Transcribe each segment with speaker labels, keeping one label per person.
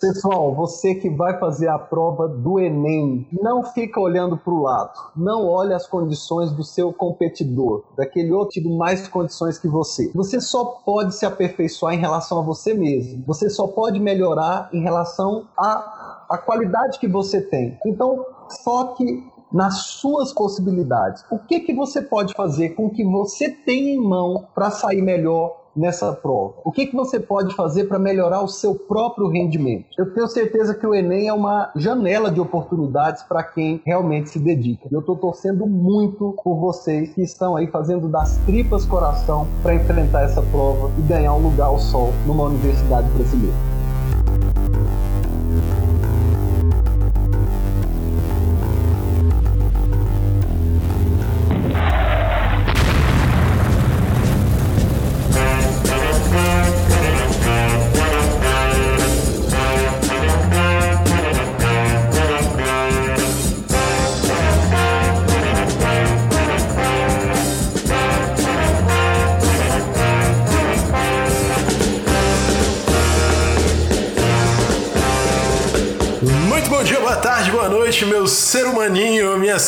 Speaker 1: Pessoal, você que vai fazer a prova do Enem, não fica olhando para o lado. Não olhe as condições do seu competidor, daquele outro que tem mais condições que você. Você só pode se aperfeiçoar em relação a você mesmo. Você só pode melhorar em relação à, à qualidade que você tem. Então, foque nas suas possibilidades. O que, que você pode fazer com o que você tem em mão para sair melhor nessa prova? O que, que você pode fazer para melhorar o seu próprio rendimento? Eu tenho certeza que o Enem é uma janela de oportunidades para quem realmente se dedica. Eu estou torcendo muito por vocês que estão aí fazendo das tripas coração para enfrentar essa prova e ganhar um lugar ao sol numa universidade brasileira.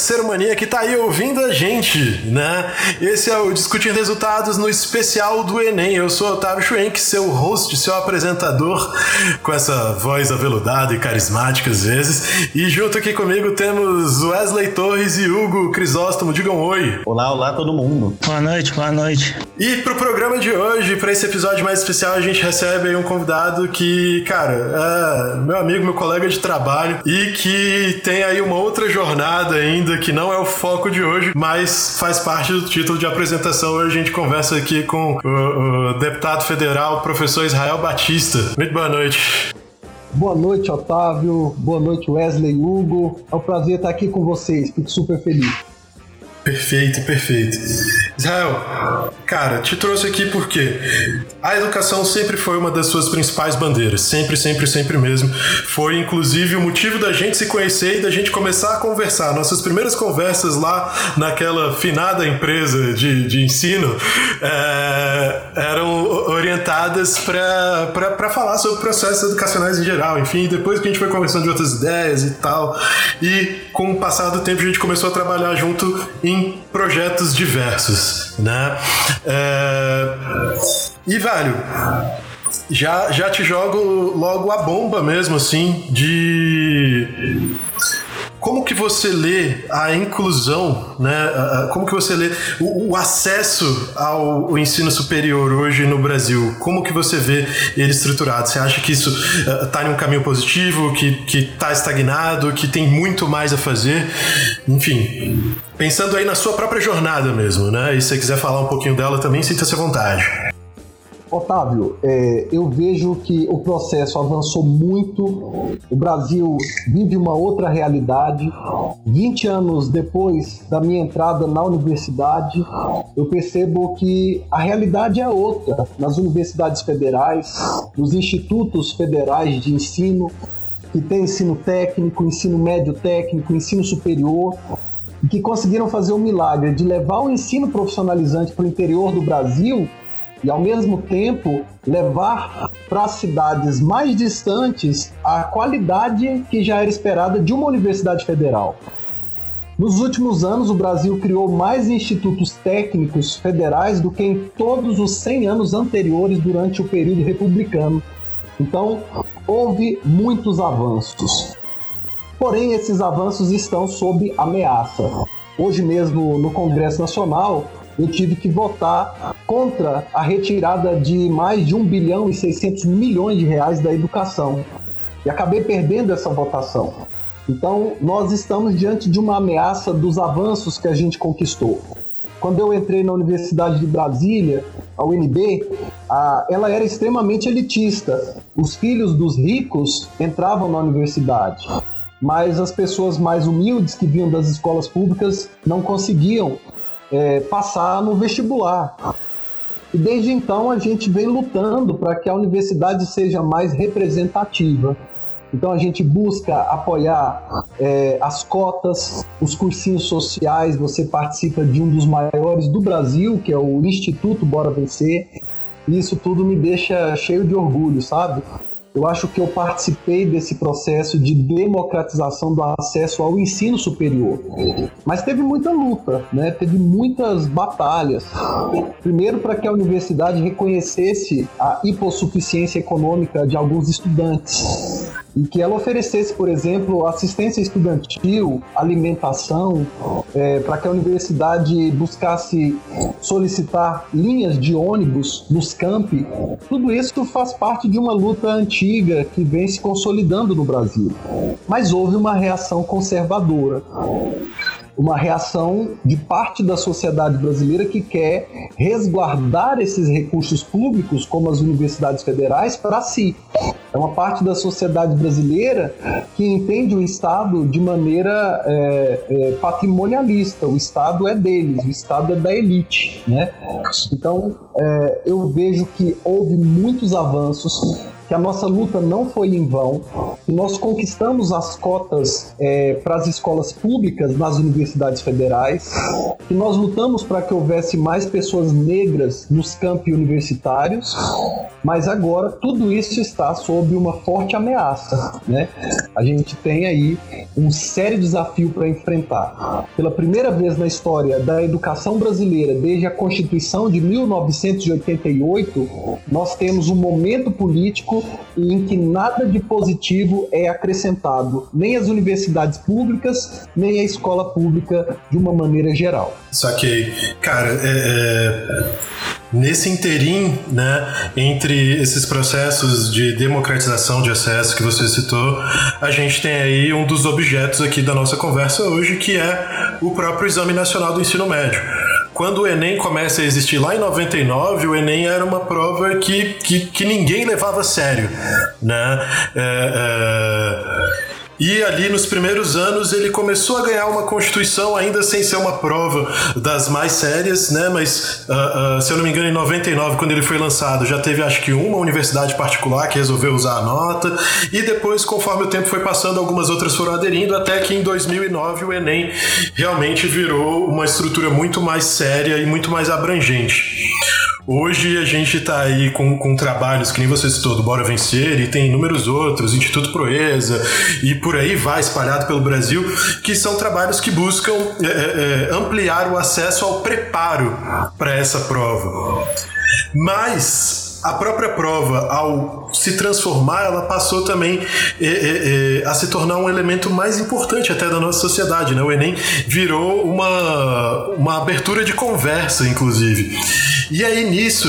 Speaker 2: Ser humaninha que tá aí ouvindo gente, né? Esse é o Discutindo Resultados no especial do Enem. Eu sou Otávio Schwenk, seu host, seu apresentador, com essa voz aveludada e carismática às vezes. E junto aqui comigo temos Wesley Torres e Hugo Crisóstomo. Digam oi.
Speaker 3: Olá, olá todo mundo.
Speaker 4: Boa noite, boa noite.
Speaker 2: E pro programa de hoje, para esse episódio mais especial, a gente recebe aí um convidado que, cara, é meu amigo, meu colega de trabalho e que tem tem aí uma outra jornada ainda que não é o foco de hoje, mas faz parte do título de apresentação. Hoje a gente conversa aqui com o, o deputado federal, professor Israel Batista. Muito boa noite.
Speaker 1: Boa noite, Otávio. Boa noite, Wesley Hugo. É um prazer estar aqui com vocês. Fico super feliz.
Speaker 2: Perfeito, perfeito. Israel, cara, te trouxe aqui porque a educação sempre foi uma das suas principais bandeiras. Sempre, sempre, sempre mesmo. Foi, inclusive, o motivo da gente se conhecer e da gente começar a conversar. Nossas primeiras conversas lá naquela finada empresa de, de ensino é, eram orientadas para falar sobre processos educacionais em geral. Enfim, depois que a gente foi conversando de outras ideias e tal. E com o passar do tempo, a gente começou a trabalhar junto em em projetos diversos, né? É... E, velho, já, já te jogo logo a bomba mesmo, assim, de como que você lê a inclusão, né? Como que você lê o, o acesso ao, ensino superior hoje no Brasil? Como que você vê ele estruturado? Você acha que isso está uh, em um caminho positivo, que está estagnado, que tem muito mais a fazer? Enfim, pensando aí na sua própria jornada mesmo, né? E se você quiser falar um pouquinho dela também, sinta-se à vontade.
Speaker 1: Otávio, é, eu vejo que o processo avançou muito, o Brasil vive uma outra realidade. 20 anos depois da minha entrada na universidade, eu percebo que a realidade é outra nas universidades federais, nos institutos federais de ensino, que tem ensino técnico, ensino médio técnico, ensino superior, que conseguiram fazer o milagre de levar o ensino profissionalizante para o interior do Brasil e, ao mesmo tempo, levar para cidades mais distantes a qualidade que já era esperada de uma universidade federal. Nos últimos anos, o Brasil criou mais institutos técnicos federais do que em todos os 100 anos anteriores durante o período republicano. Então, houve muitos avanços. Porém, esses avanços estão sob ameaça. Hoje mesmo, no Congresso Nacional, eu tive que votar contra a retirada de mais de 1 bilhão e 600 milhões de reais da educação. E acabei perdendo essa votação. Então, nós estamos diante de uma ameaça dos avanços que a gente conquistou. Quando eu entrei na Universidade de Brasília, a UNB, a, ela era extremamente elitista. Os filhos dos ricos entravam na universidade, mas as pessoas mais humildes que vinham das escolas públicas não conseguiam é, passar no vestibular. E desde então a gente vem lutando para que a universidade seja mais representativa. Então a gente busca apoiar é, as cotas, os cursinhos sociais. Você participa de um dos maiores do Brasil, que é o Instituto Bora Vencer. E isso tudo me deixa cheio de orgulho, sabe? Eu acho que eu participei desse processo de democratização do acesso ao ensino superior. Mas teve muita luta, né? teve muitas batalhas. Primeiro, para que a universidade reconhecesse a hipossuficiência econômica de alguns estudantes e que ela oferecesse, por exemplo, assistência estudantil, alimentação, é, para que a universidade buscasse solicitar linhas de ônibus nos campi. Tudo isso faz parte de uma luta antiga que vem se consolidando no Brasil. Mas houve uma reação conservadora uma reação de parte da sociedade brasileira que quer resguardar esses recursos públicos, como as universidades federais, para si. É uma parte da sociedade brasileira que entende o Estado de maneira é, é, patrimonialista. O Estado é deles, o Estado é da elite. Né? Então, é, eu vejo que houve muitos avanços que a nossa luta não foi em vão, que nós conquistamos as cotas é, para as escolas públicas nas universidades federais, que nós lutamos para que houvesse mais pessoas negras nos campi universitários, mas agora tudo isso está sob uma forte ameaça. Né? A gente tem aí um sério desafio para enfrentar. Pela primeira vez na história da educação brasileira, desde a Constituição de 1988, nós temos um momento político e em que nada de positivo é acrescentado, nem às universidades públicas, nem à escola pública de uma maneira geral.
Speaker 2: Saquei. Cara, é, é, nesse interim, né, entre esses processos de democratização de acesso que você citou, a gente tem aí um dos objetos aqui da nossa conversa hoje, que é o próprio Exame Nacional do Ensino Médio quando o Enem começa a existir lá em 99, o Enem era uma prova que, que, que ninguém levava a sério, né? É, é... E ali nos primeiros anos ele começou a ganhar uma constituição, ainda sem ser uma prova das mais sérias, né? Mas uh, uh, se eu não me engano, em 99, quando ele foi lançado, já teve acho que uma universidade particular que resolveu usar a nota. E depois, conforme o tempo foi passando, algumas outras foram aderindo, até que em 2009 o Enem realmente virou uma estrutura muito mais séria e muito mais abrangente. Hoje a gente está aí com, com trabalhos que nem você citou, do Bora Vencer, e tem inúmeros outros, Instituto Proeza, e por aí vai, espalhado pelo Brasil, que são trabalhos que buscam é, é, é ampliar o acesso ao preparo para essa prova. Mas a própria prova, ao se transformar, ela passou também é, é, a se tornar um elemento mais importante até da nossa sociedade. Né? O Enem virou uma, uma abertura de conversa, inclusive. E aí, nisso,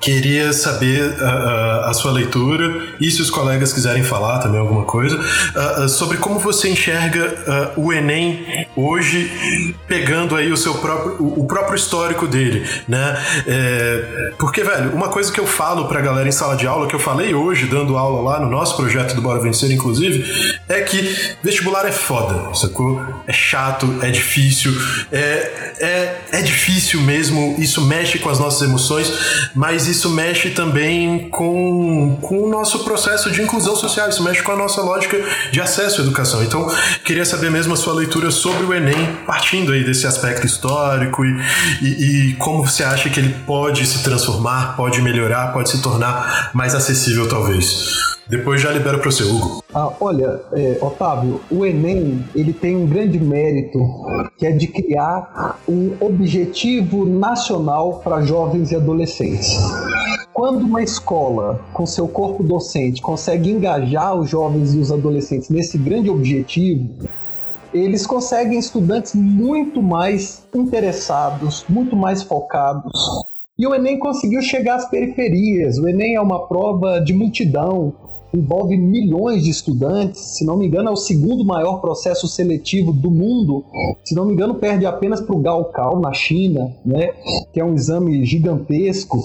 Speaker 2: queria saber uh, uh, a sua leitura e se os colegas quiserem falar também alguma coisa uh, sobre como você enxerga o Enem hoje, pegando aí o seu próprio, o próprio histórico dele, né? É, porque, velho, uma coisa que eu falo pra galera em sala de aula, que eu falei hoje, dando aula lá no nosso projeto do Bora Vencer, inclusive, é que vestibular é foda, sacou? É chato, é difícil, é, é, é difícil mesmo, isso mexe com as nossas emoções, mas isso mexe também com, com o nosso processo de inclusão social, isso mexe com a nossa lógica de acesso à educação. Então, queria saber mesmo a sua leitura sobre o Enem, partindo aí desse aspecto histórico e, e, e como você acha que ele pode se transformar, pode melhorar melhorar, pode se tornar mais acessível, talvez. Depois já libero para o seu Hugo.
Speaker 1: Ah, olha, é, Otávio, o Enem ele tem um grande mérito que é de criar um objetivo nacional para jovens e adolescentes. Quando uma escola, com seu corpo docente, consegue engajar os jovens e os adolescentes nesse grande objetivo, eles conseguem estudantes muito mais interessados, muito mais focados, e o Enem conseguiu chegar às periferias. O Enem é uma prova de multidão, envolve milhões de estudantes. Se não me engano, é o segundo maior processo seletivo do mundo. Se não me engano, perde apenas para o Gaokao na China, né? que é um exame gigantesco.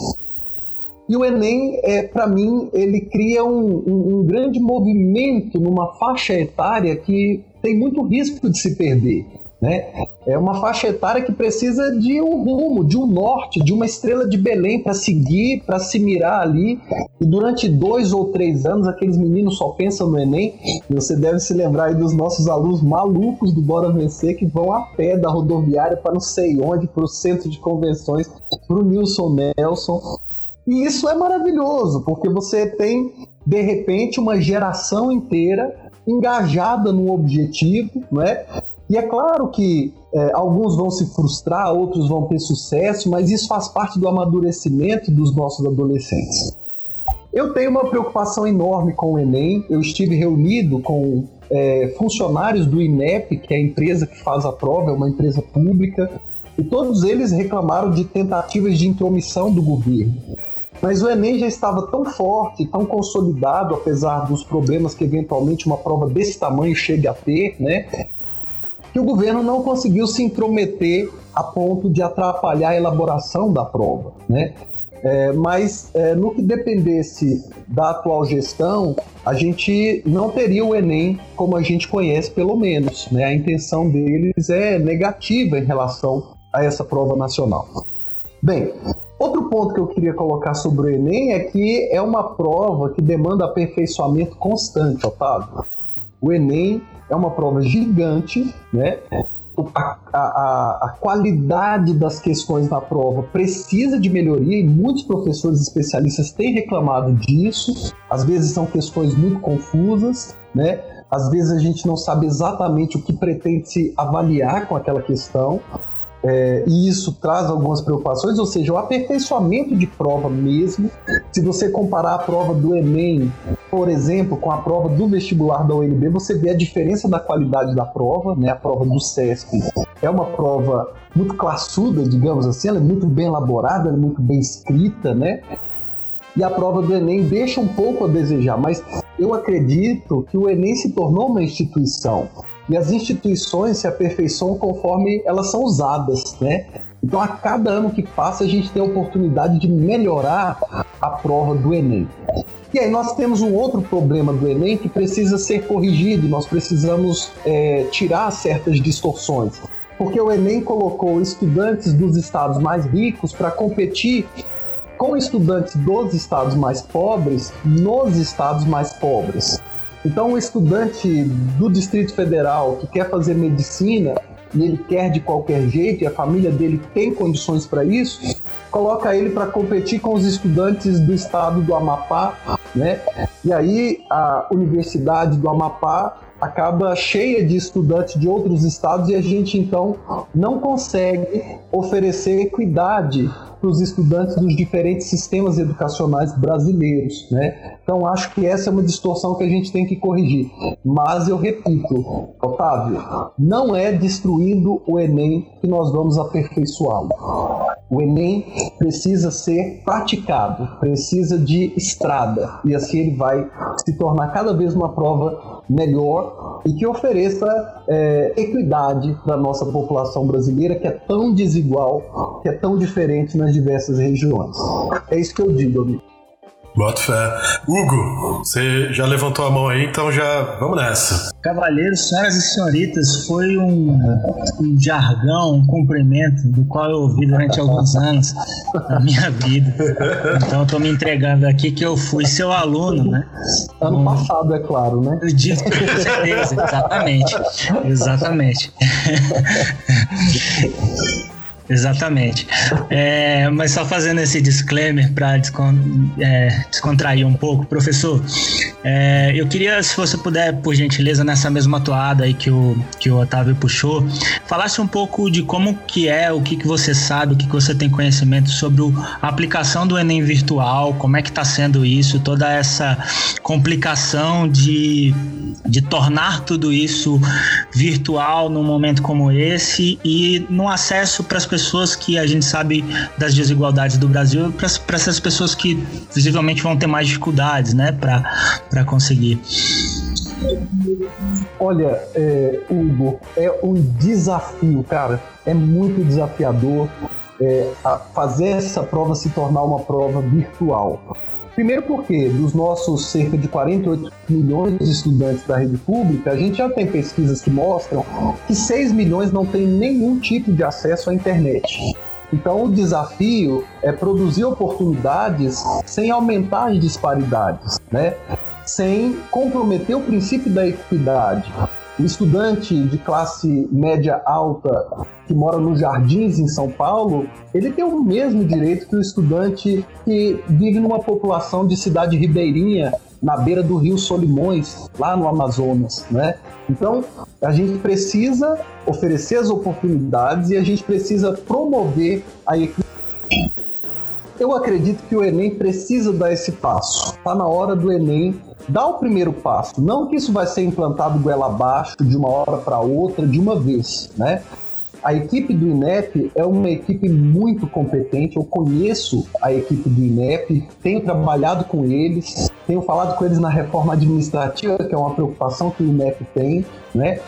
Speaker 1: E o Enem, é, para mim, ele cria um, um, um grande movimento numa faixa etária que tem muito risco de se perder. Né? É uma faixa etária que precisa de um rumo, de um norte, de uma estrela de Belém para seguir, para se mirar ali. E durante dois ou três anos, aqueles meninos só pensam no Enem. Você deve se lembrar dos nossos alunos malucos do Bora Vencer que vão a pé da rodoviária para não sei onde, para o centro de convenções, para o Nilson Nelson. E isso é maravilhoso, porque você tem de repente, uma geração inteira engajada num objetivo, não é? E é claro que é, alguns vão se frustrar, outros vão ter sucesso, mas isso faz parte do amadurecimento dos nossos adolescentes. Eu tenho uma preocupação enorme com o Enem. Eu estive reunido com é, funcionários do INEP, que é a empresa que faz a prova, é uma empresa pública, e todos eles reclamaram de tentativas de intromissão do governo. Mas o Enem já estava tão forte, tão consolidado, apesar dos problemas que eventualmente uma prova desse tamanho chegue a ter, né? Que o governo não conseguiu se intrometer a ponto de atrapalhar a elaboração da prova, né? É, mas é, no que dependesse da atual gestão, a gente não teria o Enem como a gente conhece, pelo menos. Né? A intenção deles é negativa em relação a essa prova nacional. Bem, outro ponto que eu queria colocar sobre o Enem é que é uma prova que demanda aperfeiçoamento constante, Otávio. O Enem é uma prova gigante, né? A, a, a, qualidade das questões na prova precisa de melhoria e muitos professores especialistas têm reclamado disso. Às vezes são questões muito confusas, né? Às vezes a gente não sabe exatamente o que pretende se avaliar com aquela questão. É, e isso traz algumas preocupações, ou seja, o aperfeiçoamento de prova mesmo. Se você comparar a prova do Enem, por exemplo, com a prova do vestibular da UNB, você vê a diferença da qualidade da prova, né? A prova do SESP é uma prova muito classuda, digamos assim, ela é muito bem elaborada, ela é muito bem escrita, né? E a prova do Enem deixa um pouco a desejar, mas eu acredito que o Enem se tornou uma instituição e as instituições se aperfeiçoam conforme elas são usadas, né? Então, a cada ano que passa, a gente tem a oportunidade de melhorar a prova do Enem. E aí nós temos um outro problema do Enem que precisa ser corrigido, nós precisamos é, tirar certas distorções. Porque o Enem colocou estudantes dos estados mais ricos para competir com estudantes dos estados mais pobres nos estados mais pobres. Então, o estudante do Distrito Federal que quer fazer medicina e ele quer de qualquer jeito e a família dele tem condições para isso, coloca ele para competir com os estudantes do estado do Amapá, né? E aí a Universidade do Amapá acaba cheia de estudantes de outros estados e a gente então não consegue oferecer equidade para os estudantes dos diferentes sistemas educacionais brasileiros, né? Então acho que essa é uma distorção que a gente tem que corrigir. Mas eu repito, Otávio, não é destruindo o Enem que nós vamos aperfeiçoá-lo. O Enem precisa ser praticado, precisa de estrada e assim ele vai se tornar cada vez uma prova melhor e que ofereça é, equidade para a nossa população brasileira que é tão desigual, que é tão diferente nas diversas regiões. É isso que eu digo, amigo.
Speaker 2: Bota fé. Hugo, você já levantou a mão aí, então já vamos nessa.
Speaker 3: Cavalheiros, senhoras e senhoritas, foi um, um jargão, um cumprimento do qual eu ouvi durante alguns anos da minha vida. Então eu tô me entregando aqui que eu fui seu aluno, né?
Speaker 1: Ano um, passado, é claro, né?
Speaker 3: Disso, com certeza, exatamente. Exatamente. Exatamente. É, mas só fazendo esse disclaimer para descon, é, descontrair um pouco, professor, é, eu queria, se você puder, por gentileza, nessa mesma toada aí que o, que o Otávio puxou, falasse um pouco de como que é, o que, que você sabe, o que, que você tem conhecimento sobre a aplicação do Enem virtual, como é que está sendo isso, toda essa complicação de, de tornar tudo isso virtual num momento como esse e no acesso para as pessoas pessoas que a gente sabe das desigualdades do Brasil, para essas pessoas que visivelmente vão ter mais dificuldades, né, para conseguir.
Speaker 1: Olha, é, Hugo, é um desafio, cara. É muito desafiador é, fazer essa prova se tornar uma prova virtual. Primeiro porque dos nossos cerca de 48 milhões de estudantes da rede pública, a gente já tem pesquisas que mostram que 6 milhões não têm nenhum tipo de acesso à internet. Então o desafio é produzir oportunidades sem aumentar as disparidades, né? sem comprometer o princípio da equidade. O estudante de classe média alta que mora nos Jardins, em São Paulo, ele tem o mesmo direito que o estudante que vive numa população de cidade ribeirinha na beira do rio Solimões, lá no Amazonas, né? Então, a gente precisa oferecer as oportunidades e a gente precisa promover a equipe. Eu acredito que o Enem precisa dar esse passo. Está na hora do Enem dar o primeiro passo. Não que isso vai ser implantado goela abaixo, de uma hora para outra, de uma vez, né? A equipe do INEP é uma equipe muito competente. Eu conheço a equipe do INEP, tenho trabalhado com eles, tenho falado com eles na reforma administrativa, que é uma preocupação que o INEP tem, né?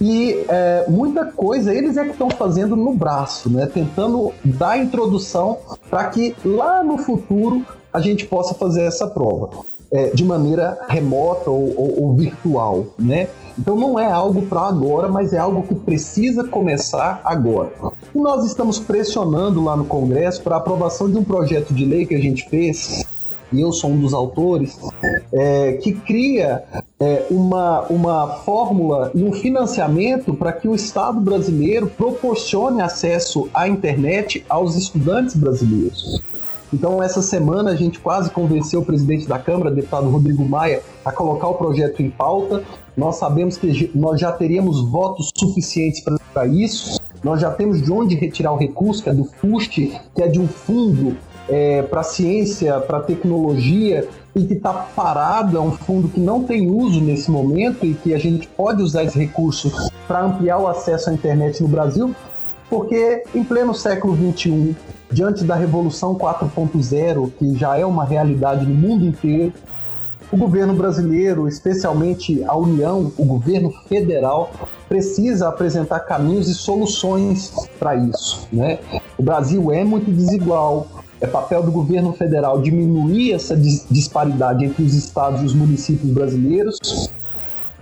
Speaker 1: E é, muita coisa eles é que estão fazendo no braço, né? Tentando dar introdução para que lá no futuro a gente possa fazer essa prova é, de maneira remota ou, ou, ou virtual, né? Então não é algo para agora, mas é algo que precisa começar agora. E nós estamos pressionando lá no Congresso para a aprovação de um projeto de lei que a gente fez, e eu sou um dos autores, é, que cria é, uma, uma fórmula e um financiamento para que o Estado brasileiro proporcione acesso à internet aos estudantes brasileiros. Então, essa semana, a gente quase convenceu o presidente da Câmara, deputado Rodrigo Maia, a colocar o projeto em pauta. Nós sabemos que nós já teríamos votos suficientes para isso. Nós já temos de onde retirar o recurso, que é do FUST, que é de um fundo é, para ciência, para tecnologia, e que está parado, é um fundo que não tem uso nesse momento e que a gente pode usar esse recurso para ampliar o acesso à internet no Brasil, porque em pleno século XXI, diante da Revolução 4.0, que já é uma realidade no mundo inteiro, o governo brasileiro, especialmente a União, o governo federal, precisa apresentar caminhos e soluções para isso. Né? O Brasil é muito desigual, é papel do governo federal diminuir essa disparidade entre os estados e os municípios brasileiros.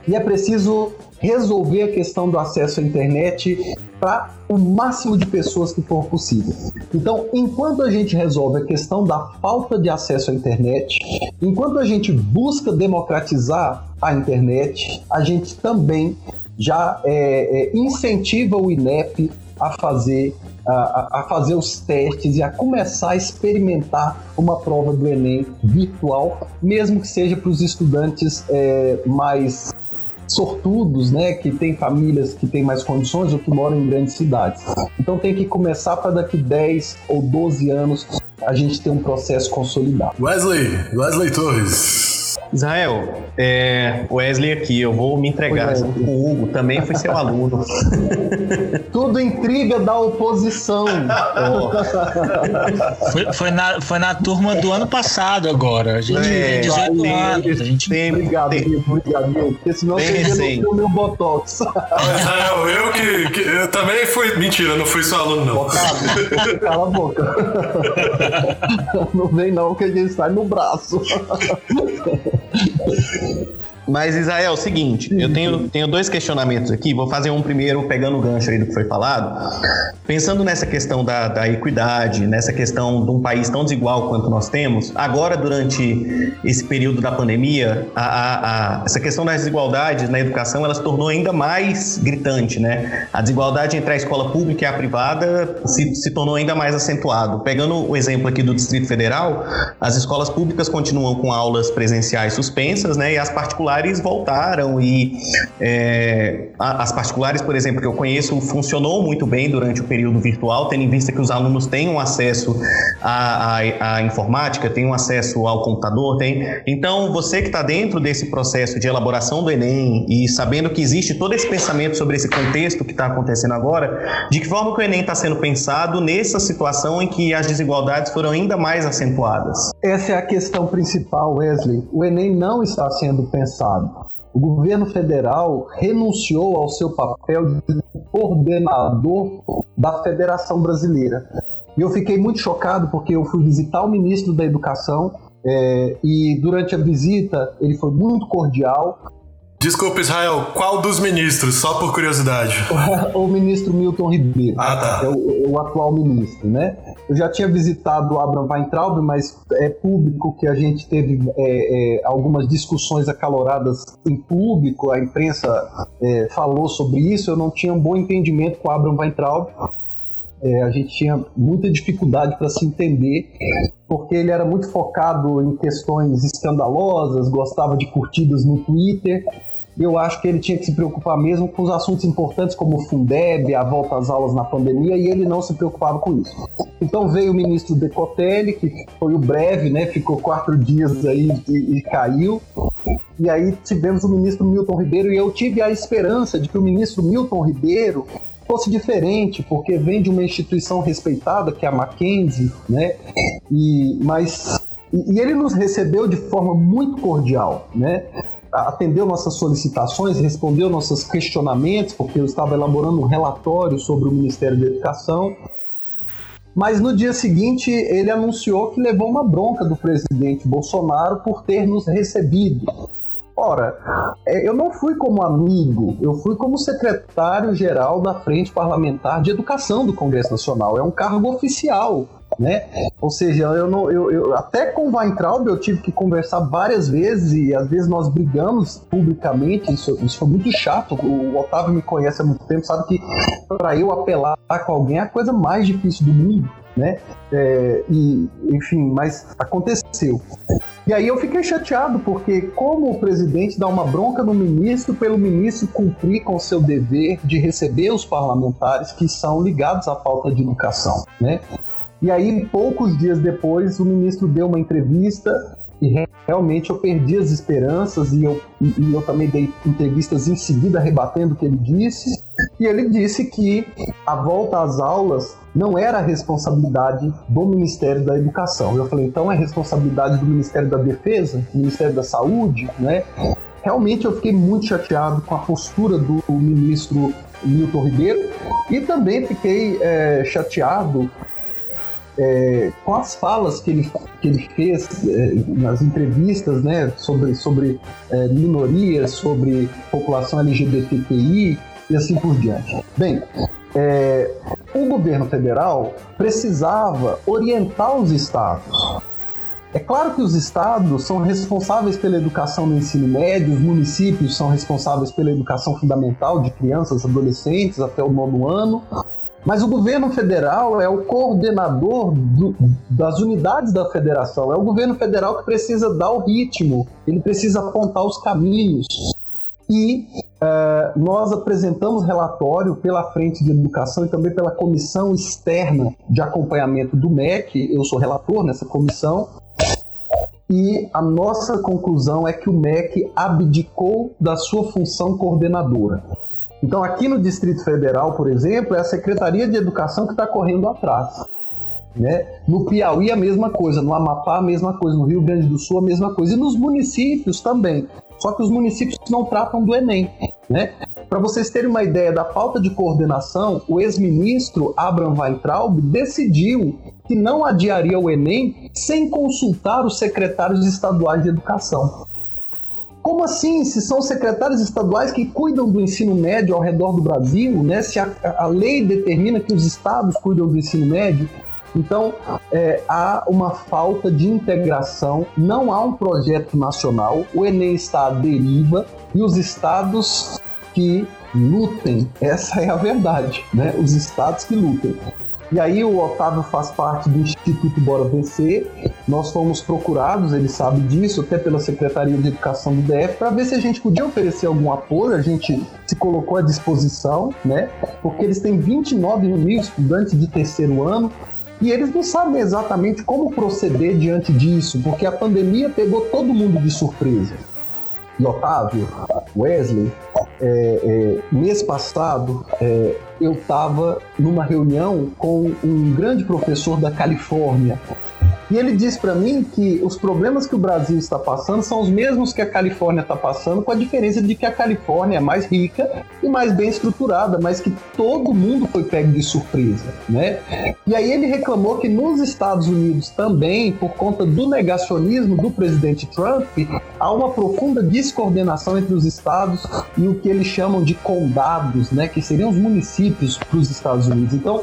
Speaker 1: E é preciso resolver a questão do acesso à internet para o máximo de pessoas que for possível. Então, enquanto a gente resolve a questão da falta de acesso à internet, enquanto a gente busca democratizar a internet, a gente também já é, é, incentiva o INEP a fazer a, a, fazer os testes e a começar a experimentar uma prova do Enem virtual, mesmo que seja para os estudantes é, mais sortudos, né, que têm famílias que têm mais condições ou que moram em grandes cidades. Então tem que começar para daqui 10 ou 12 anos a gente ter um processo consolidado.
Speaker 2: Wesley, Wesley Torres.
Speaker 4: Israel, é, Wesley aqui, eu vou me entregar o Hugo, também foi seu aluno.
Speaker 1: Tudo intriga da oposição.
Speaker 3: Oh. Foi, foi, na, foi na turma do ano passado agora. A gente é, tem 18 tem, anos. A gente...
Speaker 1: Tem, obrigado, tem, obrigado, porque senão você não o meu botox.
Speaker 2: Israel, eu que, que, eu também fui. Mentira, não fui seu aluno, não.
Speaker 1: Botado, cala a boca. Não vem não, que a gente sai no braço. すごい。
Speaker 4: Mas, Israel, é o seguinte, eu tenho, tenho dois questionamentos aqui. Vou fazer um primeiro pegando o gancho aí do que foi falado. Pensando nessa questão da, da equidade, nessa questão de um país tão desigual quanto nós temos, agora, durante esse período da pandemia, a, a, a, essa questão das desigualdades na educação, ela se tornou ainda mais gritante, né? A desigualdade entre a escola pública e a privada se, se tornou ainda mais acentuado. Pegando o exemplo aqui do Distrito Federal, as escolas públicas continuam com aulas presenciais suspensas, né? E as particulares particulares voltaram e é, as particulares, por exemplo, que eu conheço, funcionou muito bem durante o período virtual, tendo em vista que os alunos têm acesso à, à, à informática, têm acesso ao computador, tem. Então, você que está dentro desse processo de elaboração do Enem e sabendo que existe todo esse pensamento sobre esse contexto que está acontecendo agora, de que forma que o Enem está sendo pensado nessa situação em que as desigualdades foram ainda mais acentuadas?
Speaker 1: Essa é a questão principal, Wesley. O Enem não está sendo pensado. O governo federal renunciou ao seu papel de coordenador da Federação Brasileira. E eu fiquei muito chocado porque eu fui visitar o ministro da Educação é, e durante a visita ele foi muito cordial,
Speaker 2: Desculpa, Israel, qual dos ministros? Só por curiosidade.
Speaker 1: o ministro Milton Ribeiro.
Speaker 2: Ah, tá.
Speaker 1: É o, o, atual ministro, né? Eu já tinha visitado o Abraham Weintraub, mas é público que a gente teve é, é, algumas discussões acaloradas em público, a imprensa é, falou sobre isso, eu não tinha um bom entendimento com o Abraham Weintraub. É, a gente tinha muita dificuldade para se entender, porque ele era muito focado em questões escandalosas, gostava de curtidas no Twitter. Eu acho que ele tinha que se preocupar mesmo com os assuntos importantes como o Fundeb, a volta às aulas na pandemia, e ele não se preocupava com isso. Então veio o ministro Decotelli, que foi o breve, né? Ficou quatro dias aí e, e caiu. E aí tivemos o ministro Milton Ribeiro, e eu tive a esperança de que o ministro Milton Ribeiro fosse diferente, porque vem de uma instituição respeitada, que é a Mackenzie, né? E, mas, e, ele nos recebeu de forma muito cordial, né? Atendeu nossas solicitações, respondeu nossos questionamentos, porque eu estava elaborando um relatório sobre o Ministério da Educação. Mas no dia seguinte ele anunciou que levou uma bronca do presidente Bolsonaro por ter nos recebido. Ora, é, eu não fui como amigo, eu fui como secretário-geral da Frente Parlamentar de Educação do Congresso Nacional. É um cargo oficial, né? Ou seja, eu não, eu, eu, até com o Weintraub eu tive que conversar várias vezes e às vezes nós brigamos publicamente. Isso, isso foi muito chato. O Otávio me conhece há muito tempo, sabe que para eu apelar com alguém é a coisa mais difícil do mundo né? É, e, enfim, mas aconteceu. E aí eu fiquei chateado, porque como o presidente dá uma bronca no ministro pelo ministro cumprir com seu dever de receber os parlamentares que são ligados à pauta de educação, né? E aí, poucos dias depois, o ministro deu uma entrevista e realmente eu perdi as esperanças e eu, e eu também dei entrevistas em seguida rebatendo o que ele disse. E ele disse que a volta às aulas não era responsabilidade do Ministério da Educação. Eu falei, então é responsabilidade do Ministério da Defesa, do Ministério da Saúde, né? Realmente eu fiquei muito chateado com a postura do ministro Milton Ribeiro e também fiquei é, chateado é, com as falas que ele, que ele fez é, nas entrevistas né, sobre, sobre é, minorias, sobre população LGBTQI e assim por diante. Bem, é, o governo federal precisava orientar os estados. É claro que os estados são responsáveis pela educação no ensino médio, os municípios são responsáveis pela educação fundamental de crianças, adolescentes até o nono ano, mas o governo federal é o coordenador do, das unidades da federação. É o governo federal que precisa dar o ritmo, ele precisa apontar os caminhos. E uh, nós apresentamos relatório pela Frente de Educação e também pela Comissão Externa de Acompanhamento do MEC. Eu sou relator nessa comissão. E a nossa conclusão é que o MEC abdicou da sua função coordenadora. Então, aqui no Distrito Federal, por exemplo, é a Secretaria de Educação que está correndo atrás. Né? No Piauí, a mesma coisa, no Amapá, a mesma coisa, no Rio Grande do Sul, a mesma coisa, e nos municípios também. Só que os municípios não tratam do Enem. Né? Para vocês terem uma ideia da falta de coordenação, o ex-ministro Abraham Weintraub decidiu que não adiaria o Enem sem consultar os secretários estaduais de educação. Como assim? Se são secretários estaduais que cuidam do ensino médio ao redor do Brasil, né? Se a, a lei determina que os estados cuidam do ensino médio, então é, há uma falta de integração, não há um projeto nacional, o Enem está à deriva e os estados que lutem, essa é a verdade, né? Os estados que lutem. E aí o Otávio faz parte do Instituto Bora Vencer. Nós fomos procurados, ele sabe disso, até pela Secretaria de Educação do DF, para ver se a gente podia oferecer algum apoio. A gente se colocou à disposição, né? Porque eles têm 29 mil estudantes de terceiro ano e eles não sabem exatamente como proceder diante disso, porque a pandemia pegou todo mundo de surpresa. E Otávio, Wesley, é, é, mês passado é, eu estava numa reunião com um grande professor da Califórnia e ele disse para mim que os problemas que o Brasil está passando são os mesmos que a Califórnia está passando, com a diferença de que a Califórnia é mais rica e mais bem estruturada, mas que todo mundo foi pego de surpresa, né? E aí ele reclamou que nos Estados Unidos também, por conta do negacionismo do presidente Trump, há uma profunda descoordenação entre os estados e o que eles chamam de condados, né? Que seriam os municípios para os Estados Unidos. Então,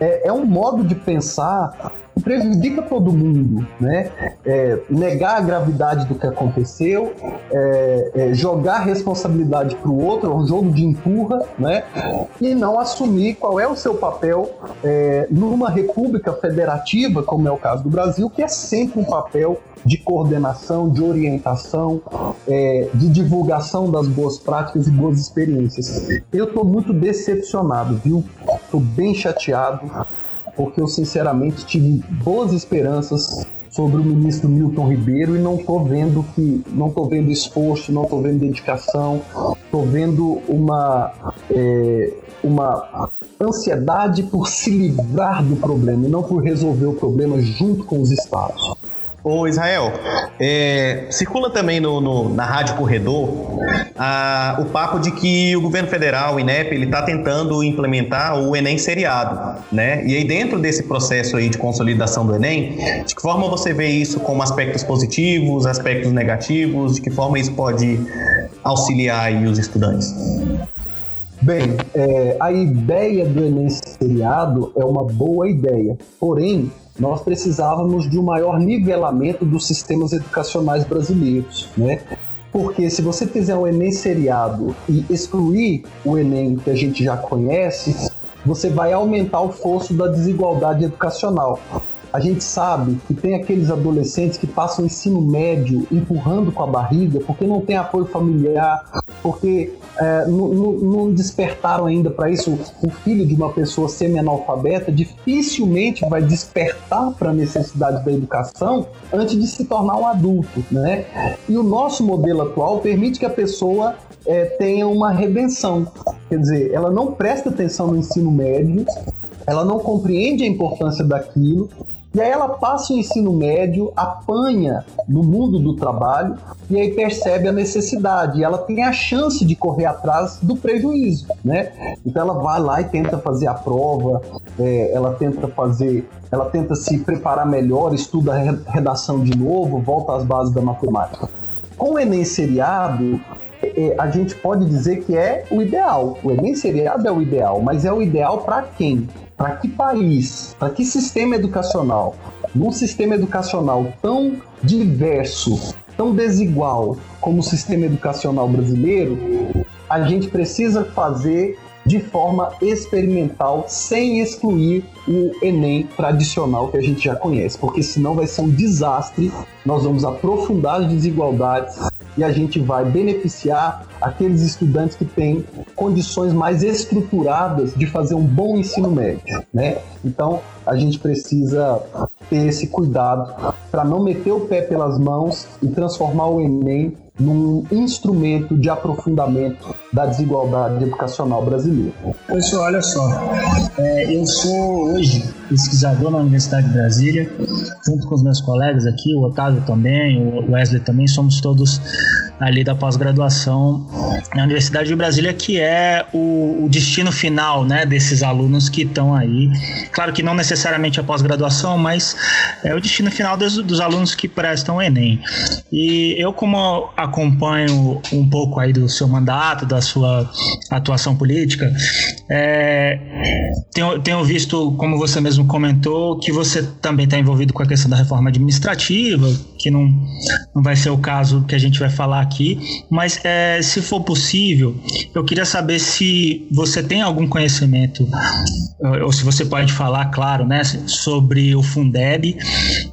Speaker 1: é, é um modo de pensar prejudica todo mundo, né? É, negar a gravidade do que aconteceu, é, é, jogar responsabilidade para o outro, é um jogo de empurra, né? E não assumir qual é o seu papel é, numa república federativa, como é o caso do Brasil, que é sempre um papel de coordenação, de orientação, é, de divulgação das boas práticas e boas experiências. Eu estou muito decepcionado, viu? Estou bem chateado, porque eu sinceramente tive boas esperanças sobre o ministro Milton Ribeiro e não estou vendo que não estou vendo esforço, não estou vendo dedicação, estou vendo uma é, uma ansiedade por se livrar do problema e não por resolver o problema junto com os estados.
Speaker 4: Ô Israel, é, circula também no, no, na Rádio Corredor a, o papo de que o governo federal, o INEP, ele está tentando implementar o Enem seriado, né? E aí dentro desse processo aí de consolidação do Enem, de que forma você vê isso como aspectos positivos, aspectos negativos, de que forma isso pode auxiliar os estudantes?
Speaker 1: Bem, é, a ideia do Enem seriado é uma boa ideia, porém nós precisávamos de um maior nivelamento dos sistemas educacionais brasileiros, né? Porque se você fizer um Enem seriado e excluir o Enem que a gente já conhece, você vai aumentar o fosso da desigualdade educacional. A gente sabe que tem aqueles adolescentes que passam o ensino médio empurrando com a barriga porque não tem apoio familiar, porque é, não, despertaram ainda para isso. O filho de uma pessoa semi-analfabeta dificilmente vai despertar para a necessidade da educação antes de se tornar um adulto, né? E o nosso modelo atual permite que a pessoa é, tenha uma redenção. Quer dizer, ela não presta atenção no ensino médio, ela não compreende a importância daquilo e aí ela passa o ensino médio, apanha no mundo do trabalho e aí percebe a necessidade. E ela tem a chance de correr atrás do prejuízo, né? Então ela vai lá e tenta fazer a prova, é, ela tenta fazer, ela tenta se preparar melhor, estuda a redação de novo, volta às bases da matemática. Com o Enem seriado, a gente pode dizer que é o ideal. O Enem seriado é o ideal, mas é o ideal para quem? para que país, para que sistema educacional, num sistema educacional tão diverso, tão desigual como o sistema educacional brasileiro, a gente precisa fazer de forma experimental, sem excluir o Enem tradicional que a gente já conhece, porque senão vai ser um desastre. Nós vamos aprofundar as desigualdades e a gente vai beneficiar aqueles estudantes que têm condições mais estruturadas de fazer um bom ensino médio, né? Então, a gente precisa ter esse cuidado para não meter o pé pelas mãos e transformar o Enem num instrumento de aprofundamento da desigualdade educacional brasileira.
Speaker 3: Pessoal, olha só, é, eu sou hoje pesquisador na Universidade de Brasília, junto com os meus colegas aqui, o Otávio também, o Wesley também, somos todos ali da pós-graduação na Universidade de Brasília, que é o, o destino final né, desses alunos que estão aí. Claro que não necessariamente a pós-graduação, mas é o destino final dos, dos alunos que prestam o Enem. E eu, como acompanho um pouco aí do seu mandato, da sua atuação política, é, tenho, tenho visto, como você mesmo comentou, que você também está envolvido com a questão da reforma administrativa, que não, não vai ser o caso que a gente vai falar aqui, mas é, se for possível, eu queria saber se você tem algum conhecimento, ou se você pode falar, claro, né, sobre o Fundeb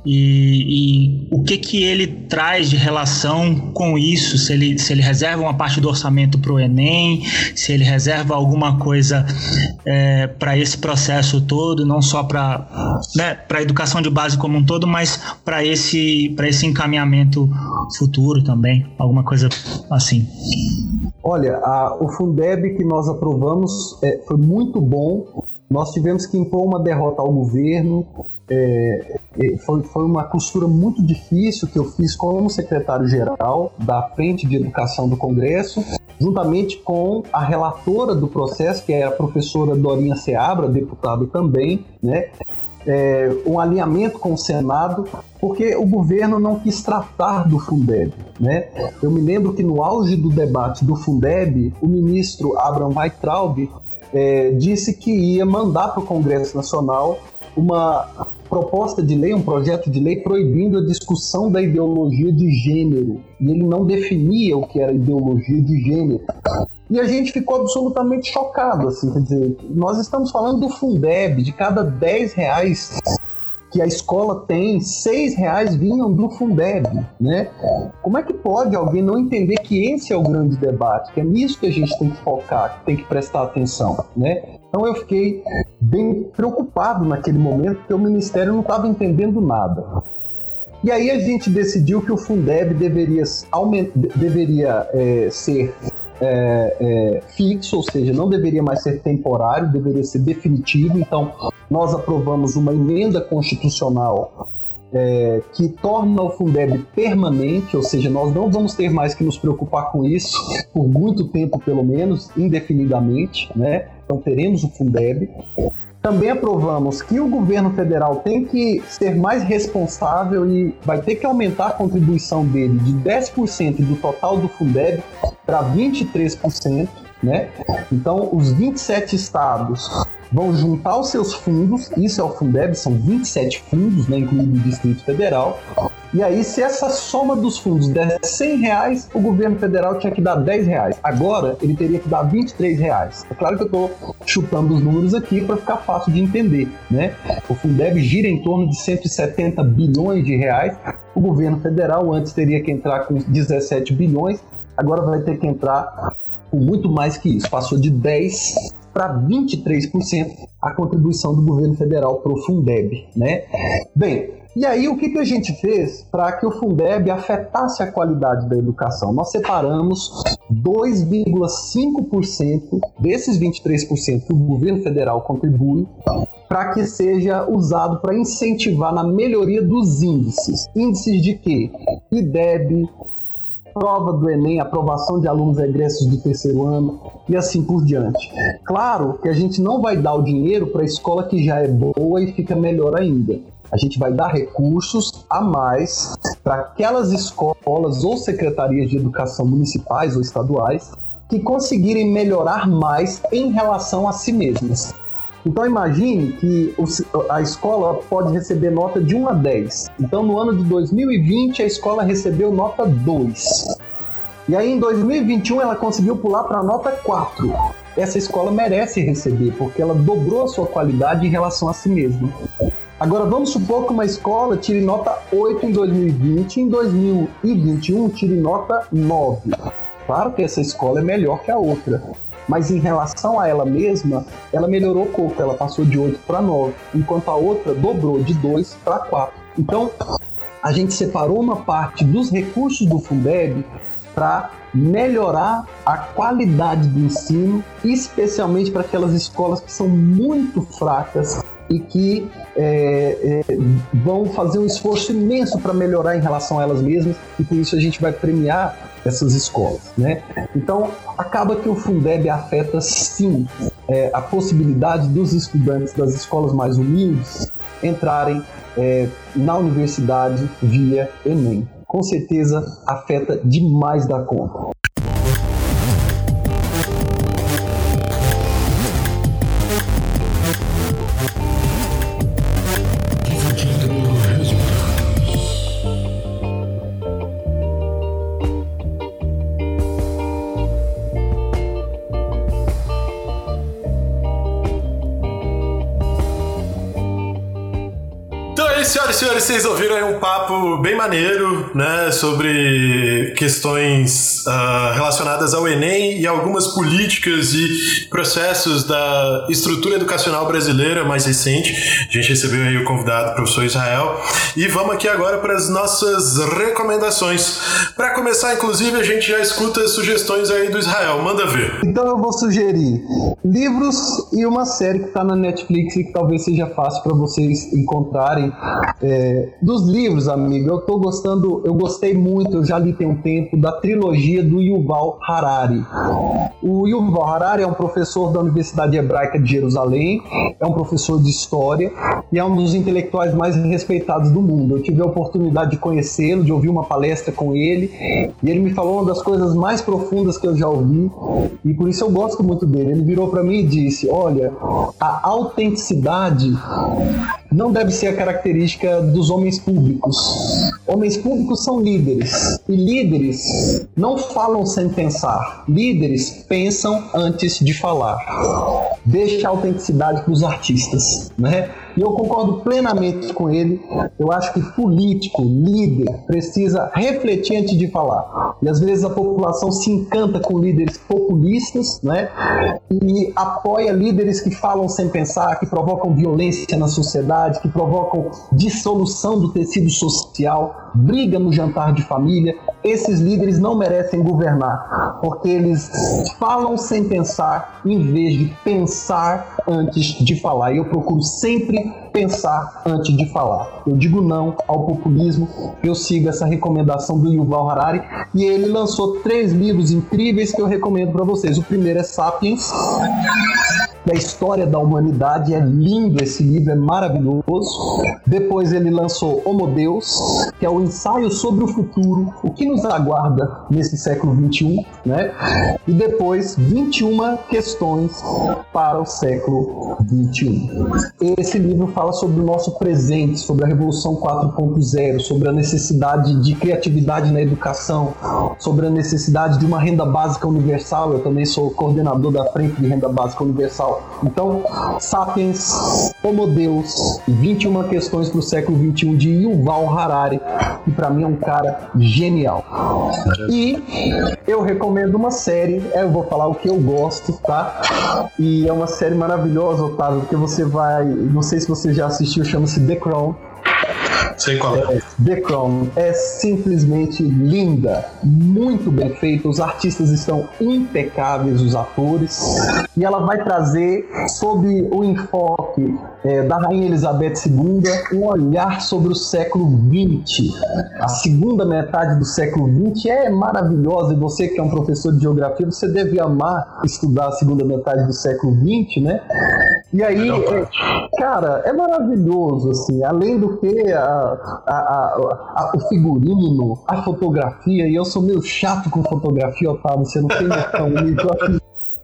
Speaker 3: e, e o que, que ele traz de relação com isso, se ele, se ele reserva uma parte do orçamento para o Enem, se ele reserva alguma coisa é, para esse processo todo, não só para né, a educação de base como um todo, mas para esse, esse encaminhamento futuro também, alguma coisa assim.
Speaker 1: Olha, a, o Fundeb que nós aprovamos é, foi muito bom. Nós tivemos que impor uma derrota ao governo. É, é foi, foi uma costura muito difícil que eu fiz como secretário-geral da Frente de Educação do Congresso, juntamente com a relatora do processo, que é a professora Dorinha Seabra, deputada também, né? É, um alinhamento com o Senado, porque o governo não quis tratar do Fundeb. Né? Eu me lembro que no auge do debate do Fundeb, o ministro Abraham Weitraub é, disse que ia mandar para o Congresso Nacional uma proposta de lei, um projeto de lei proibindo a discussão da ideologia de gênero. E ele não definia o que era ideologia de gênero. E a gente ficou absolutamente chocado, assim, quer dizer, nós estamos falando do Fundeb, de cada 10 reais que a escola tem, seis reais vinham do Fundeb, né? Como é que pode alguém não entender que esse é o grande debate, que é nisso que a gente tem que focar, que tem que prestar atenção, né? Então eu fiquei bem preocupado naquele momento, porque o Ministério não estava entendendo nada. E aí a gente decidiu que o Fundeb deveria, deveria é, ser é, é, fixo, ou seja, não deveria mais ser temporário, deveria ser definitivo. Então, nós aprovamos uma emenda constitucional é, que torna o Fundeb permanente, ou seja, nós não vamos ter mais que nos preocupar com isso por muito tempo, pelo menos, indefinidamente, né? Então teremos o Fundeb. Também aprovamos que o governo federal tem que ser mais responsável e vai ter que aumentar a contribuição dele de 10% do total do Fundeb para 23%, né? Então, os 27 estados vão juntar os seus fundos, isso é o Fundeb, são 27 fundos, né, incluindo o Distrito Federal. E aí, se essa soma dos fundos der 100 reais, o governo federal tinha que dar 10 reais. Agora, ele teria que dar 23 reais. É claro que eu estou chutando os números aqui para ficar fácil de entender, né? O Fundeb gira em torno de 170 bilhões de reais. O governo federal antes teria que entrar com 17 bilhões, agora vai ter que entrar com muito mais que isso. Passou de 10 para 23% a contribuição do governo federal para o Fundeb, né? Bem, e aí o que, que a gente fez para que o Fundeb afetasse a qualidade da educação? Nós separamos 2,5% desses 23% que o governo federal contribui para que seja usado para incentivar na melhoria dos índices. Índices de quê? IDEB, prova do Enem, aprovação de alunos egressos do terceiro ano e assim por diante. Claro que a gente não vai dar o dinheiro para a escola que já é boa e fica melhor ainda. A gente vai dar recursos a mais para aquelas escolas ou secretarias de educação municipais ou estaduais que conseguirem melhorar mais em relação a si mesmas. Então imagine que a escola pode receber nota de 1 a 10. Então no ano de 2020 a escola recebeu nota 2. E aí em 2021 ela conseguiu pular para nota 4. Essa escola merece receber, porque ela dobrou a sua qualidade em relação a si mesma. Agora vamos supor que uma escola tire nota 8 em 2020 e em 2021 tire nota 9. Claro que essa escola é melhor que a outra, mas em relação a ela mesma, ela melhorou pouco, ela passou de 8 para 9, enquanto a outra dobrou de 2 para 4. Então, a gente separou uma parte dos recursos do Fundeb para melhorar a qualidade do ensino, especialmente para aquelas escolas que são muito fracas e que é, é, vão fazer um esforço imenso para melhorar em relação a elas mesmas, e por isso a gente vai premiar essas escolas. Né? Então, acaba que o Fundeb afeta sim é, a possibilidade dos estudantes das escolas mais humildes entrarem é, na universidade via Enem. Com certeza afeta demais da conta.
Speaker 2: Ouviram aí um papo bem maneiro, né, sobre questões uh, relacionadas ao Enem e algumas políticas e processos da estrutura educacional brasileira mais recente. A gente recebeu aí o convidado, o professor Israel. E vamos aqui agora para as nossas recomendações. Para começar, inclusive, a gente já escuta sugestões aí do Israel. Manda ver.
Speaker 1: Então eu vou sugerir livros e uma série que está na Netflix e que talvez seja fácil para vocês encontrarem. É, dos livros, amigo, eu tô gostando, eu gostei muito, eu já li tem um tempo, da trilogia do Yuval Harari. O Yuval Harari é um professor da Universidade Hebraica de Jerusalém, é um professor de história e é um dos intelectuais mais respeitados do mundo. Eu tive a oportunidade de conhecê-lo, de ouvir uma palestra com ele, e ele me falou uma das coisas mais profundas que eu já ouvi, e por isso eu gosto muito dele. Ele virou para mim e disse: Olha, a autenticidade não deve ser a característica dos homens públicos. Homens públicos são líderes e líderes não falam sem pensar. Líderes pensam antes de falar. Deixa a autenticidade para os artistas, né? E eu concordo plenamente com ele. Eu acho que político, líder, precisa refletir antes de falar. E às vezes a população se encanta com líderes populistas, né? E apoia líderes que falam sem pensar, que provocam violência na sociedade, que provocam dissolução do tecido social, briga no jantar de família. Esses líderes não merecem governar, porque eles falam sem pensar em vez de pensar antes de falar. E eu procuro sempre pensar antes de falar. Eu digo não ao populismo, eu sigo essa recomendação do Yuval Harari e ele lançou três livros incríveis que eu recomendo para vocês. O primeiro é Sapiens, da história da humanidade. É lindo esse livro, é maravilhoso. Depois ele lançou Homo Deus, que é o ensaio sobre o futuro, o que nos aguarda nesse século 21, né? E depois 21 questões para o século 21. Esse livro fala sobre o nosso presente, sobre a revolução 4.0, sobre a necessidade de criatividade na educação, sobre a necessidade de uma renda básica universal. Eu também sou coordenador da frente de renda básica universal então, Sapiens, Homo Deus e 21 questões para o século 21 de Yuval Harari, que para mim é um cara genial. E eu recomendo uma série, é, eu vou falar o que eu gosto, tá? E é uma série maravilhosa, Otávio, porque você vai, não sei se você já assistiu, chama-se The Crown.
Speaker 2: Sei qual é.
Speaker 1: The Crown é simplesmente linda, muito bem feita, os artistas estão impecáveis, os atores, e ela vai trazer, sob o enfoque é, da Rainha Elizabeth II, um olhar sobre o século XX. A segunda metade do século XX é maravilhosa, e você que é um professor de geografia, você deve amar estudar a segunda metade do século XX, né? E aí, é, cara, é maravilhoso, assim, além do que a, a, a, o figurino, a fotografia, e eu sou meio chato com fotografia, Otávio, você não tem noção,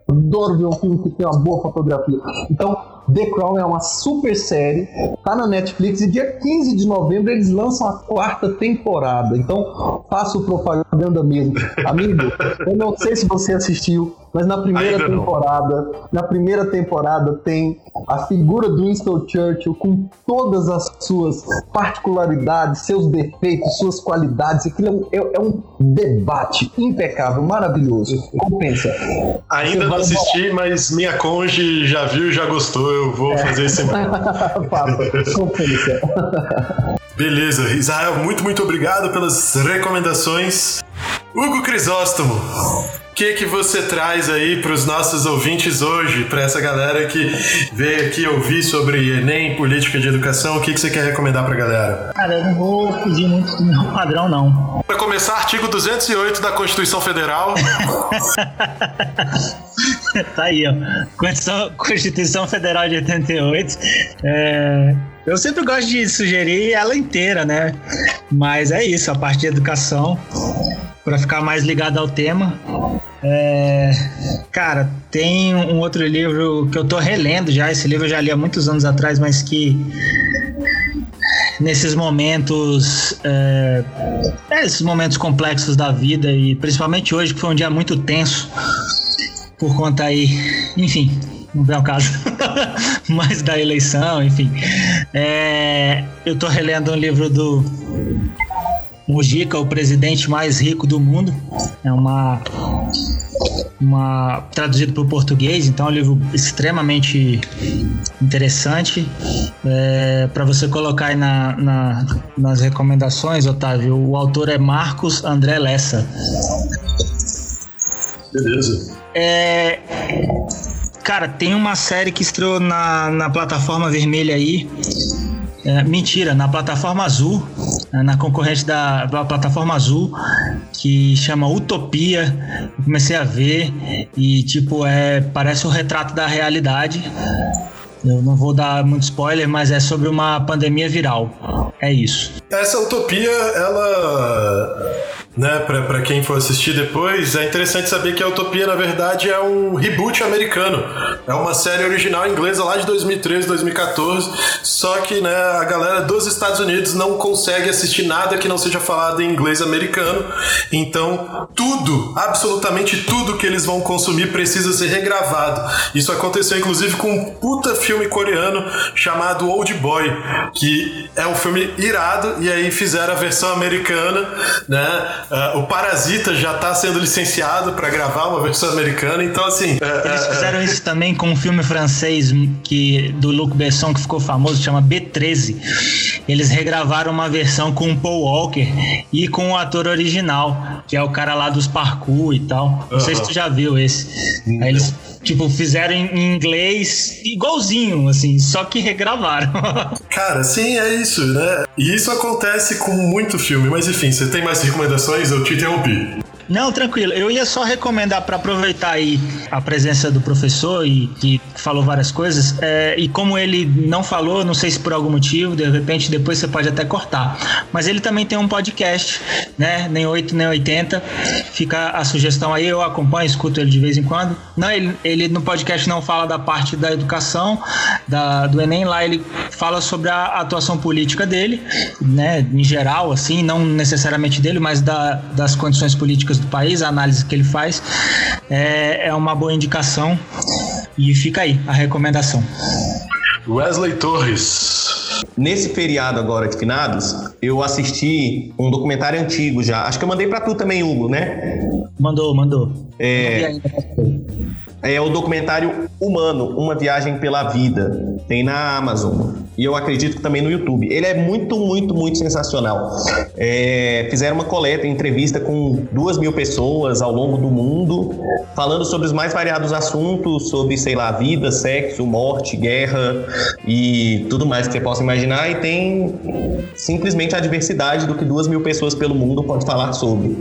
Speaker 1: eu adoro ver um filme que tem uma boa fotografia. Então, The Crown é uma super série, tá na Netflix e dia 15 de novembro eles lançam a quarta temporada. Então, faço propaganda mesmo. Amigo, eu não sei se você assistiu, mas na primeira Ainda temporada, não. na primeira temporada tem a figura do Winston Churchill com todas as suas particularidades, seus defeitos, suas qualidades. Aquilo é um, é, é um debate impecável, maravilhoso. Compensa.
Speaker 2: Ainda não assisti, mas minha conge já viu e já gostou. Eu vou é. fazer esse. Beleza, Israel, muito, muito obrigado pelas recomendações. Hugo Crisóstomo, que que você traz aí para os nossos ouvintes hoje, para essa galera que veio aqui ouvir sobre Enem, política de educação? O que, que você quer recomendar para a galera?
Speaker 3: Cara, eu não vou fugir muito do meu padrão, não.
Speaker 2: Para começar, artigo 208 da Constituição Federal.
Speaker 3: tá aí, ó. Constituição, Constituição Federal de 88. É, eu sempre gosto de sugerir ela inteira, né? Mas é isso, a parte de educação para ficar mais ligado ao tema. É, cara, tem um outro livro que eu tô relendo já. Esse livro eu já li há muitos anos atrás, mas que nesses momentos, é, esses momentos complexos da vida e principalmente hoje que foi um dia muito tenso por conta aí, enfim, não é o caso, mas da eleição, enfim. É, eu tô relendo um livro do Mujica, o presidente mais rico do mundo. É uma uma traduzido para o português, então é um livro extremamente interessante é, para você colocar aí na, na, nas recomendações, Otávio. O autor é Marcos André Lessa.
Speaker 2: Beleza.
Speaker 3: É, cara, tem uma série que estreou na, na plataforma vermelha aí. É, mentira, na plataforma azul né, na concorrente da, da plataforma azul que chama Utopia. Comecei a ver e tipo é parece um retrato da realidade. Eu não vou dar muito spoiler, mas é sobre uma pandemia viral. É isso.
Speaker 2: Essa utopia, ela né, para quem for assistir depois, é interessante saber que a Utopia, na verdade, é um reboot americano. É uma série original inglesa lá de 2013, 2014, só que né, a galera dos Estados Unidos não consegue assistir nada que não seja falado em inglês americano. Então, tudo, absolutamente tudo que eles vão consumir precisa ser regravado. Isso aconteceu, inclusive, com um puta filme coreano chamado Old Boy, que é um filme irado, e aí fizeram a versão americana, né? Uh, o Parasita já está sendo licenciado para gravar uma versão americana, então assim.
Speaker 3: Uh, Eles fizeram isso também com um filme francês que do Luc Besson que ficou famoso, chama B13. Eles regravaram uma versão com o Paul Walker e com o ator original, que é o cara lá dos parkour e tal. Não sei se tu já viu esse. Aí eles Tipo, fizeram em inglês igualzinho, assim, só que regravaram.
Speaker 2: Cara, sim, é isso, né? E isso acontece com muito filme, mas enfim, você tem mais recomendações? Eu te interrompi.
Speaker 3: Não, tranquilo. Eu ia só recomendar para aproveitar aí a presença do professor e que falou várias coisas. É, e como ele não falou, não sei se por algum motivo, de repente depois você pode até cortar. Mas ele também tem um podcast, né? Nem 8 nem 80. Fica a sugestão aí, eu acompanho, escuto ele de vez em quando. Não, ele, ele no podcast não fala da parte da educação, da, do Enem, lá ele fala sobre a atuação política dele, né? Em geral, assim, não necessariamente dele, mas da, das condições políticas do país, a análise que ele faz, é, é uma boa indicação. E fica aí a recomendação.
Speaker 2: Wesley Torres.
Speaker 4: Nesse feriado agora de finados, eu assisti um documentário antigo já. Acho que eu mandei para tu também, Hugo, né?
Speaker 3: Mandou, mandou.
Speaker 4: É... É o documentário Humano, Uma Viagem pela Vida. Tem na Amazon. E eu acredito que também no YouTube. Ele é muito, muito, muito sensacional. É, fizeram uma coleta, entrevista com duas mil pessoas ao longo do mundo, falando sobre os mais variados assuntos, sobre, sei lá, vida, sexo, morte, guerra e tudo mais que você possa imaginar. E tem simplesmente a diversidade do que duas mil pessoas pelo mundo pode falar sobre.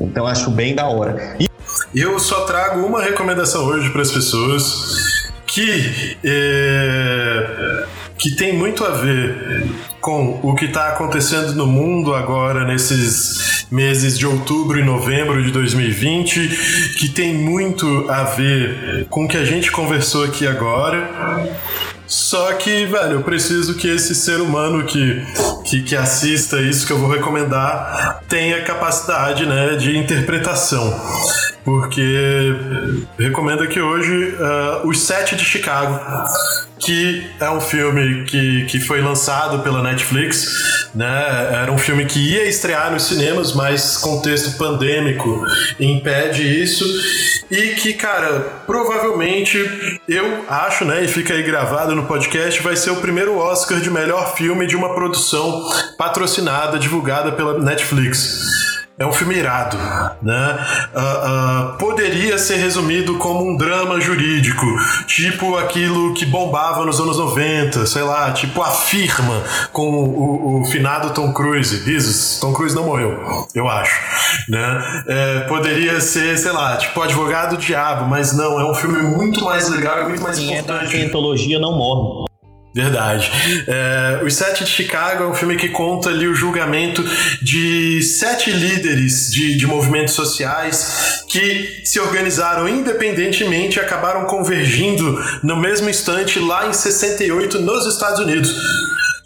Speaker 4: Então acho bem da hora. E
Speaker 2: eu só trago uma recomendação hoje para as pessoas que é, que tem muito a ver com o que está acontecendo no mundo agora nesses meses de outubro e novembro de 2020, que tem muito a ver com o que a gente conversou aqui agora só que, velho, eu preciso que esse ser humano que, que, que, assista isso que eu vou recomendar tenha capacidade né, de interpretação. Porque recomendo aqui hoje uh, Os Sete de Chicago, que é um filme que, que foi lançado pela Netflix, né? Era um filme que ia estrear nos cinemas, mas contexto pandêmico impede isso. E que, cara, provavelmente eu acho, né, e fica aí gravado no podcast, vai ser o primeiro Oscar de melhor filme de uma produção patrocinada, divulgada pela Netflix. É um filme irado, né? Uh, uh, poderia ser resumido como um drama jurídico, tipo aquilo que bombava nos anos 90, sei lá, tipo a firma com o, o, finado Tom Cruise. Risos, Tom Cruise não morreu, eu acho, né? É, poderia ser, sei lá, tipo Advogado Diabo, mas não, é um filme muito mais legal e muito mais importante.
Speaker 4: Quem é da não morre.
Speaker 2: Verdade. É, Os Sete de Chicago é um filme que conta ali o julgamento de sete líderes de, de movimentos sociais que se organizaram independentemente e acabaram convergindo no mesmo instante lá em 68 nos Estados Unidos.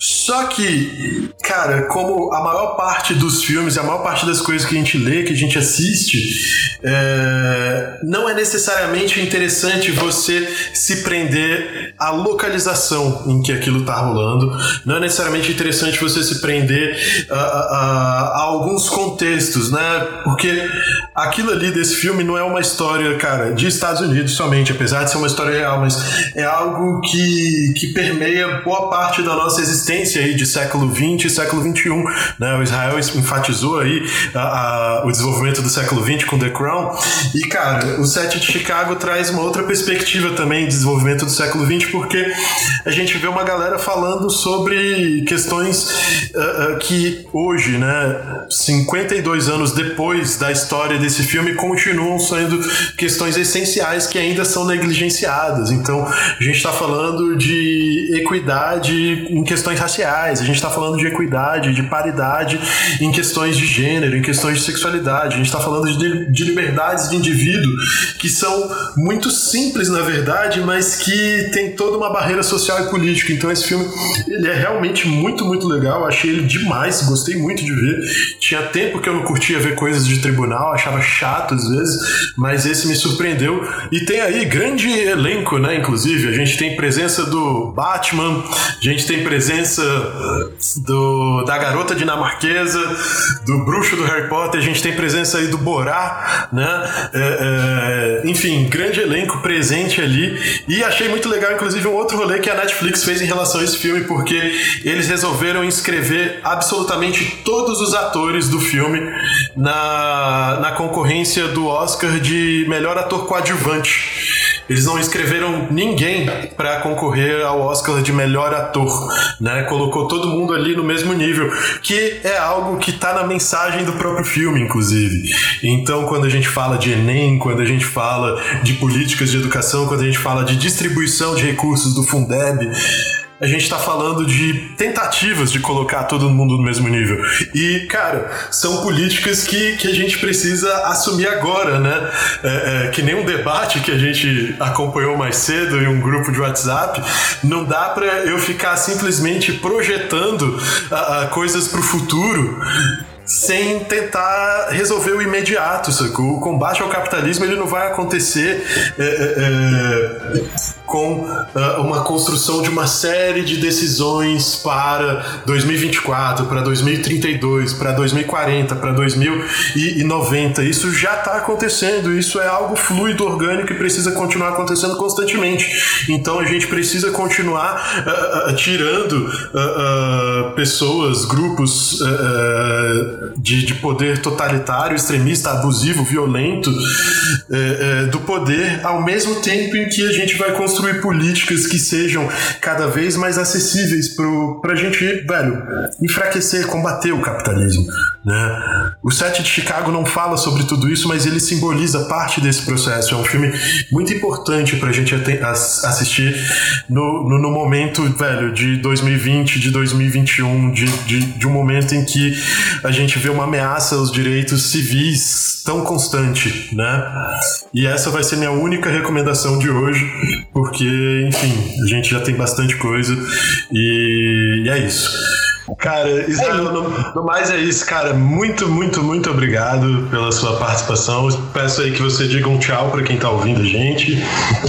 Speaker 2: Só que, cara, como a maior parte dos filmes, a maior parte das coisas que a gente lê, que a gente assiste, é, não é necessariamente interessante você se prender à localização em que aquilo está rolando. Não é necessariamente interessante você se prender a, a, a, alguns contextos, né? Porque aquilo ali desse filme não é uma história, cara, de Estados Unidos somente, apesar de ser uma história real, mas é algo que, que permeia boa parte da nossa existência existência aí de século XX e século XXI. Né? O Israel enfatizou aí a, a, o desenvolvimento do século XX com The Crown. E, cara, o set de Chicago traz uma outra perspectiva também de desenvolvimento do século XX, porque a gente vê uma galera falando sobre questões uh, uh, que hoje, né, 52 anos depois da história desse filme, continuam sendo questões essenciais que ainda são negligenciadas. Então, a gente está falando de equidade em questões raciais, a gente está falando de equidade, de paridade em questões de gênero, em questões de sexualidade, a gente está falando de, de liberdades de indivíduo que são muito simples na verdade, mas que tem toda uma barreira social e política. Então esse filme ele é realmente muito, muito legal. Achei ele demais, gostei muito de ver. Tinha tempo que eu não curtia ver coisas de tribunal, achava chato às vezes, mas esse me surpreendeu. E tem aí grande elenco, né? Inclusive, a gente tem presença do Batman, a gente tem presença do, da garota dinamarquesa, do bruxo do Harry Potter, a gente tem presença aí do Borá, né? É, é, enfim, grande elenco presente ali. E achei muito legal, inclusive, um outro rolê que a Netflix fez em relação a esse filme, porque eles resolveram inscrever absolutamente todos os atores do filme na, na concorrência do Oscar de melhor ator coadjuvante. Eles não escreveram ninguém para concorrer ao Oscar de melhor ator, né? Colocou todo mundo ali no mesmo nível, que é algo que tá na mensagem do próprio filme, inclusive. Então, quando a gente fala de Enem, quando a gente fala de políticas de educação, quando a gente fala de distribuição de recursos do Fundeb, a gente tá falando de tentativas de colocar todo mundo no mesmo nível. E, cara, são políticas que, que a gente precisa assumir agora, né? É, é, que nem um debate que a gente acompanhou mais cedo em um grupo de WhatsApp, não dá para eu ficar simplesmente projetando uh, uh, coisas pro futuro sem tentar resolver o imediato, sacou? O combate ao capitalismo ele não vai acontecer é, é, é com uh, uma construção de uma série de decisões para 2024, para 2032, para 2040, para 2090. Isso já está acontecendo, isso é algo fluido, orgânico e precisa continuar acontecendo constantemente. Então a gente precisa continuar uh, uh, tirando pessoas, grupos de, de, poder totalitário, extremista, abusivo, violento do poder, ao mesmo tempo em que a gente vai construir construir políticas que sejam cada vez mais acessíveis para a gente, velho, enfraquecer, combater o capitalismo. Né? O Sete de Chicago não fala sobre tudo isso, mas ele simboliza parte desse processo. É um filme muito importante para a gente assistir no, no, no, momento, velho, de 2020, de 2021, de, de, de um momento em que a gente vê uma ameaça aos direitos civis tão constante, né? E essa vai ser minha única recomendação de hoje, enfim, a gente já tem bastante coisa e, e é isso. Cara, Israel, no, no, mais é isso, cara. Muito, muito, muito obrigado pela sua participação. Peço aí que você diga um tchau para quem tá ouvindo a gente,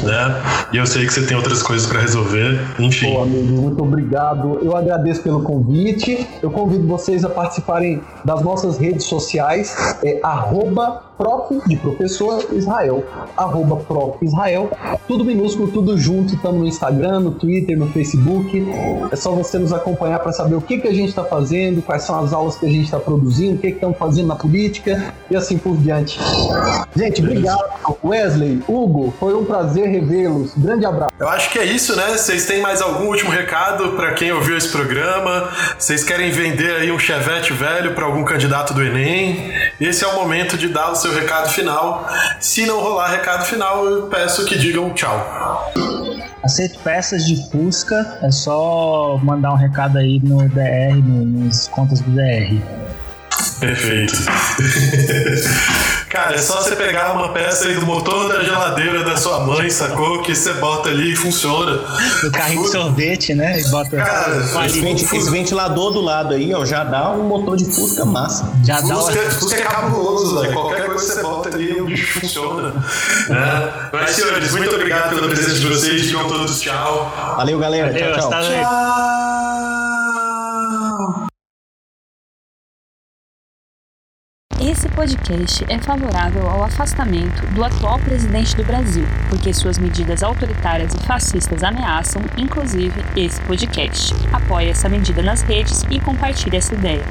Speaker 2: né? E eu sei que você tem outras coisas para resolver. Enfim.
Speaker 1: Pô, amigo, muito obrigado. Eu agradeço pelo convite. Eu convido vocês a participarem das nossas redes sociais. É arroba prof de professor Israel, arroba prof Israel, tudo minúsculo, tudo junto, estamos no Instagram, no Twitter, no Facebook. É só você nos acompanhar para saber o que, que a gente está fazendo, quais são as aulas que a gente está produzindo, o que estamos fazendo na política e assim por diante. Gente, obrigado. Wesley, Hugo, foi um prazer revê-los. Grande abraço.
Speaker 2: Eu acho que é isso, né? Vocês têm mais algum último recado para quem ouviu esse programa? Vocês querem vender aí um chevette velho para algum candidato do Enem? Esse é o momento de dar os seu recado final. Se não rolar recado final, eu peço que digam tchau.
Speaker 3: Aceito peças de Fusca, é só mandar um recado aí no DR, nas contas do DR.
Speaker 2: Perfeito. Cara, é só você pegar uma peça aí do motor da geladeira da sua mãe, sacou? Que você bota ali e funciona.
Speaker 3: O carrinho de sorvete, né? E bota.
Speaker 4: Cara, esse, esse, ventilador do lado aí, ó, já dá um motor de Fusca massa.
Speaker 2: Já Fusca, dá uma... Fusca é cabuloso, velho. Qualquer coisa que você bota ali, o bicho funciona. É. Mas, senhores, muito obrigado pela presença de vocês. Digam todos tchau.
Speaker 4: Valeu, galera. Valeu, tchau, tchau. tchau.
Speaker 5: Esse podcast é favorável ao afastamento do atual presidente do Brasil, porque suas medidas autoritárias e fascistas ameaçam, inclusive, esse podcast. Apoie essa medida nas redes e compartilhe essa ideia.